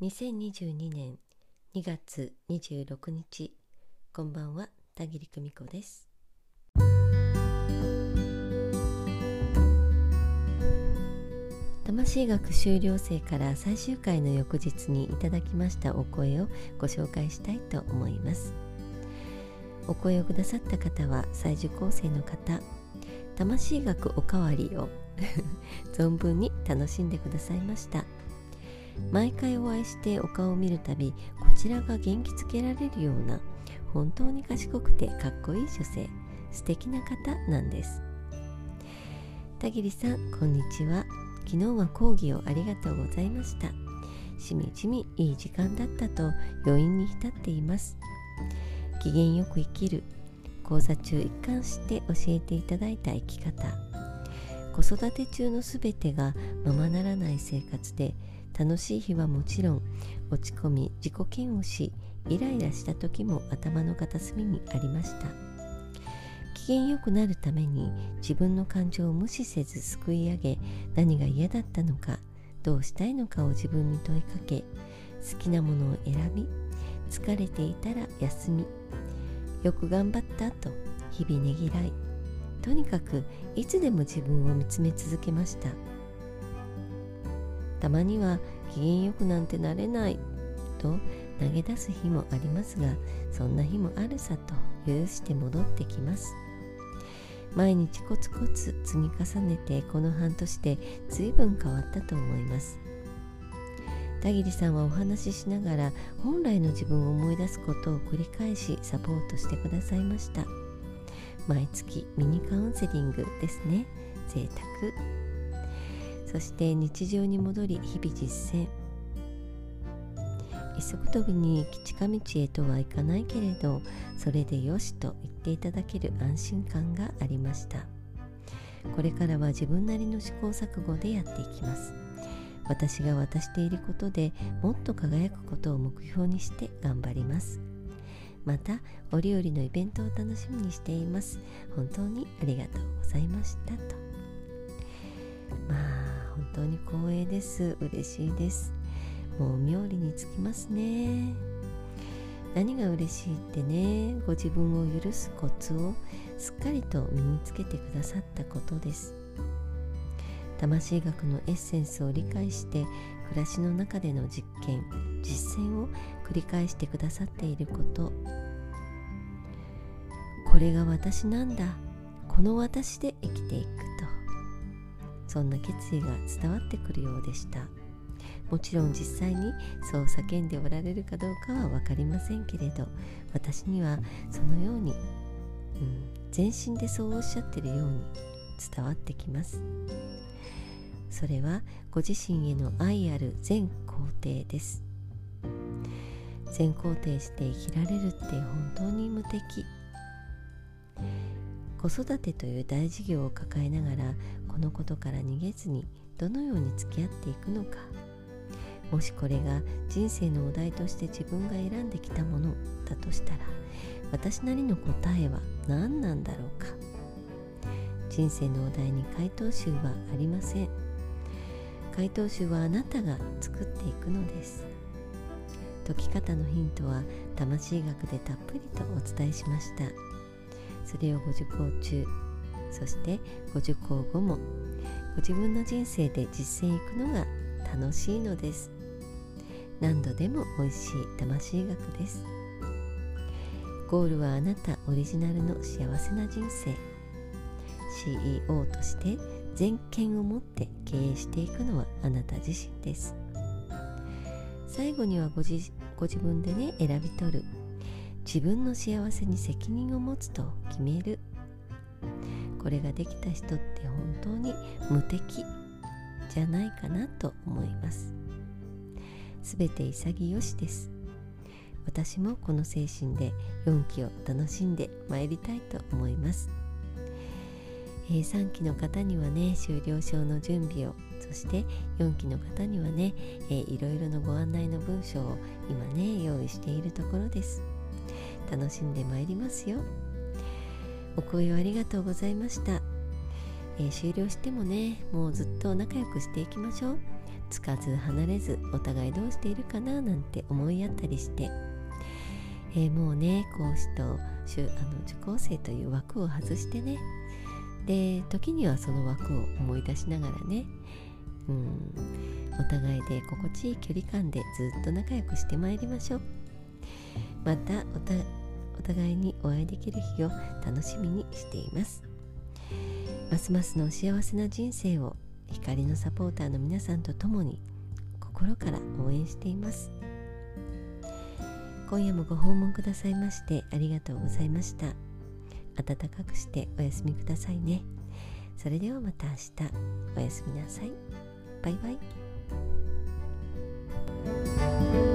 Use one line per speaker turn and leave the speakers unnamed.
2022年2月26日。こんばんは田切久美子です。魂学修了生から最終回の翌日にいただきましたお声をご紹介したいと思います。お声をくださった方は再受講生の方。魂学おかわりを 存分に楽しんでくださいました。毎回お会いしてお顔を見るたびこちらが元気づけられるような本当に賢くてかっこいい女性素敵な方なんです。田切さんこんにちは。昨日は講義をありがとうございました。しみじみいい時間だったと余韻に浸っています。機嫌よく生きる講座中一貫して教えていただいた生き方。子育て中のすべてがままならない生活で楽しい日はもちろん落ち込み自己嫌悪しイライラした時も頭の片隅にありました。機嫌よくなるために自分の感情を無視せずすくい上げ何が嫌だったのかどうしたいのかを自分に問いかけ好きなものを選び疲れていたら休みよく頑張ったと日々ねぎらいとにかくいつでも自分を見つめ続けました。たまには機嫌よくなんてなれない。と投げ出す日もありますがそんな日もあるさと許して戻ってきます。毎日コツコツ積み重ねてこの半年で随分変わったと思います。田切さんはお話ししながら本来の自分を思い出すことを繰り返しサポートしてくださいました。毎月ミニカウンセリングですね。贅沢。そして日常に戻り日々実践。一足飛びに近道へとはいかないけれどそれでよしと言っていただける安心感がありました。これからは自分なりの試行錯誤でやっていきます。私が渡していることでもっと輝くことを目標にして頑張ります。また折々のイベントを楽しみにしています。本当にありがとうございましたと。まあ本当に光栄です。嬉しいです。もう妙利につきますね。何が嬉しいってねご自分を許すコツをすっかりと身につけてくださったことです。魂学のエッセンスを理解して暮らしの中での実験実践を繰り返してくださっていること。これが私なんだ。この私で生きていく。そんな決意が伝わってくるようでした。もちろん実際にそう叫んでおられるかどうかは分かりませんけれど私にはそのように、うん、全身でそうおっしゃってるように伝わってきます。それはご自身への愛ある全肯定です。全肯定して生きられるって本当に無敵。子育てという大事業を抱えながらこのことから逃げずにどのように付き合っていくのか。もしこれが人生のお題として自分が選んできたものだとしたら私なりの答えは何なんだろうか。人生のお題に回答集はありません。回答集はあなたが作っていくのです。解き方のヒントは魂学でたっぷりとお伝えしました。それをご受講中。そしてご受講後もご自分の人生で実践いくのが楽しいのです。何度でも美味しい魂学です。ゴールはあなたオリジナルの幸せな人生。CEO として全権を持って経営していくのはあなた自身です。最後にはご自ご自分でね選び取る自分の幸せに責任を持つと決める。これができた人って本当に無敵じゃないかなと思います。すべて潔しです。私もこの精神で4期を楽しんでまいりたいと思います、えー、3期の方にはね終了証の準備をそして4期の方にはね、えー、いろいろなご案内の文章を今ね用意しているところです。楽しんでまいりますよ。お声をありがとうございました、えー、終了してもねもうずっと仲良くしていきましょう。つかず離れずお互いどうしているかななんて思いやったりして、えー、もうね講師とあの受講生という枠を外してね。で時にはその枠を思い出しながらねうんお互いで心地いい距離感でずっと仲良くしてまいりましょう。またお互いにお会いできる日を楽しみにしています。ますますの幸せな人生を光のサポーターの皆さんと共に心から応援しています。今夜もご訪問くださいましてありがとうございました。暖かくしてお休みくださいね。それではまた明日。おやすみなさい。バイバイ。